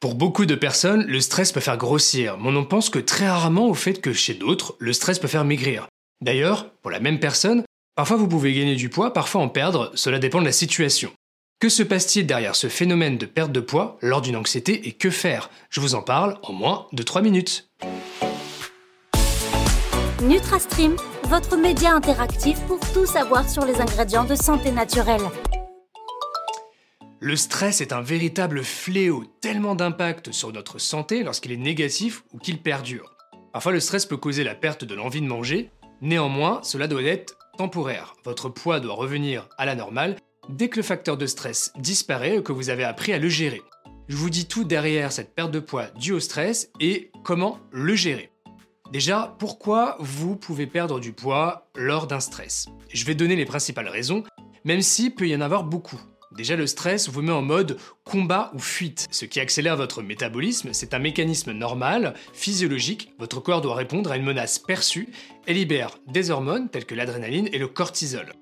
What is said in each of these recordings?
Pour beaucoup de personnes, le stress peut faire grossir, mais on pense que très rarement au fait que chez d'autres, le stress peut faire maigrir. D'ailleurs, pour la même personne, parfois vous pouvez gagner du poids, parfois en perdre, cela dépend de la situation. Que se passe-t-il derrière ce phénomène de perte de poids lors d'une anxiété et que faire? Je vous en parle en moins de 3 minutes. NutraStream, votre média interactif pour tout savoir sur les ingrédients de santé naturelle. Le stress est un véritable fléau, tellement d'impact sur notre santé lorsqu'il est négatif ou qu'il perdure. Parfois le stress peut causer la perte de l'envie de manger, néanmoins cela doit être temporaire. Votre poids doit revenir à la normale dès que le facteur de stress disparaît et que vous avez appris à le gérer. Je vous dis tout derrière cette perte de poids due au stress et comment le gérer. Déjà, pourquoi vous pouvez perdre du poids lors d'un stress? Je vais donner les principales raisons, même s'il peut y en avoir beaucoup. Déjà, le stress vous met en mode combat ou fuite, ce qui accélère votre métabolisme. C'est un mécanisme normal, physiologique. Votre corps doit répondre à une menace perçue et libère des hormones telles que l'adrénaline et le cortisol.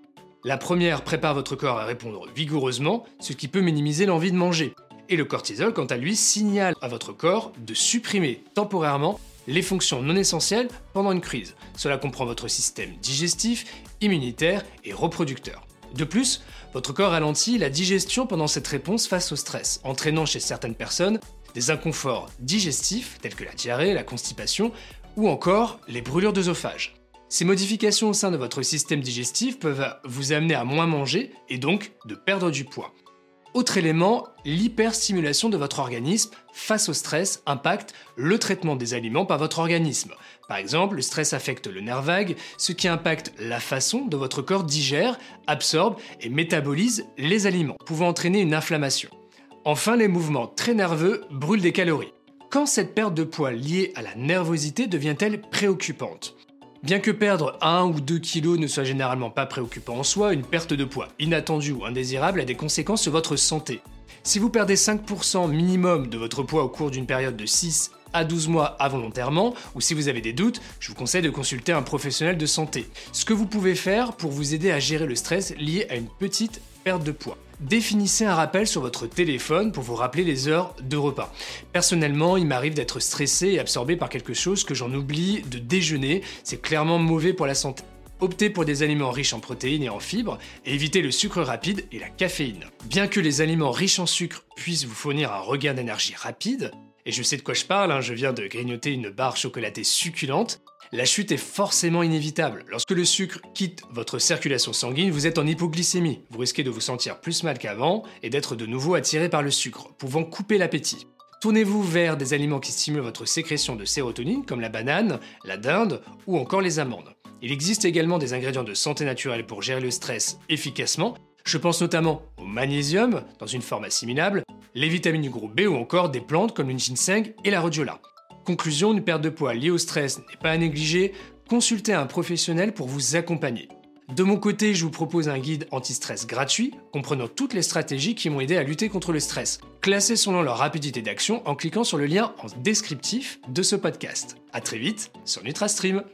La première prépare votre corps à répondre vigoureusement, ce qui peut minimiser l'envie de manger. Et le cortisol, quant à lui, signale à votre corps de supprimer temporairement les fonctions non essentielles pendant une crise. Cela comprend votre système digestif, immunitaire et reproducteur. De plus, votre corps ralentit la digestion pendant cette réponse face au stress, entraînant chez certaines personnes des inconforts digestifs tels que la diarrhée, la constipation ou encore les brûlures d'œsophage. Ces modifications au sein de votre système digestif peuvent vous amener à moins manger et donc de perdre du poids. Autre élément, l'hyperstimulation de votre organisme face au stress impacte le traitement des aliments par votre organisme. Par exemple, le stress affecte le nerf vague, ce qui impacte la façon dont votre corps digère, absorbe et métabolise les aliments, pouvant entraîner une inflammation. Enfin, les mouvements très nerveux brûlent des calories. Quand cette perte de poids liée à la nervosité devient-elle préoccupante? Bien que perdre 1 ou 2 kilos ne soit généralement pas préoccupant en soi, une perte de poids inattendue ou indésirable a des conséquences sur votre santé. Si vous perdez 5% minimum de votre poids au cours d'une période de 6 à 12 mois involontairement, ou si vous avez des doutes, je vous conseille de consulter un professionnel de santé. Ce que vous pouvez faire pour vous aider à gérer le stress lié à une petite perte de poids. Définissez un rappel sur votre téléphone pour vous rappeler les heures de repas. Personnellement, il m'arrive d'être stressé et absorbé par quelque chose que j'en oublie de déjeuner. C'est clairement mauvais pour la santé. Optez pour des aliments riches en protéines et en fibres et évitez le sucre rapide et la caféine. Bien que les aliments riches en sucre puissent vous fournir un regain d'énergie rapide, et je sais de quoi je parle, hein, je viens de grignoter une barre chocolatée succulente, la chute est forcément inévitable. Lorsque le sucre quitte votre circulation sanguine, vous êtes en hypoglycémie. Vous risquez de vous sentir plus mal qu'avant et d'être de nouveau attiré par le sucre, pouvant couper l'appétit. Tournez-vous vers des aliments qui stimulent votre sécrétion de sérotonine, comme la banane, la dinde ou encore les amandes. Il existe également des ingrédients de santé naturelle pour gérer le stress efficacement. Je pense notamment au magnésium, dans une forme assimilable, les vitamines du groupe B ou encore des plantes comme le ginseng et la rhodiola. Conclusion, une perte de poids liée au stress n'est pas à négliger, consultez un professionnel pour vous accompagner. De mon côté, je vous propose un guide anti-stress gratuit, comprenant toutes les stratégies qui m'ont aidé à lutter contre le stress, classées selon leur rapidité d'action en cliquant sur le lien en descriptif de ce podcast. A très vite sur NutraStream.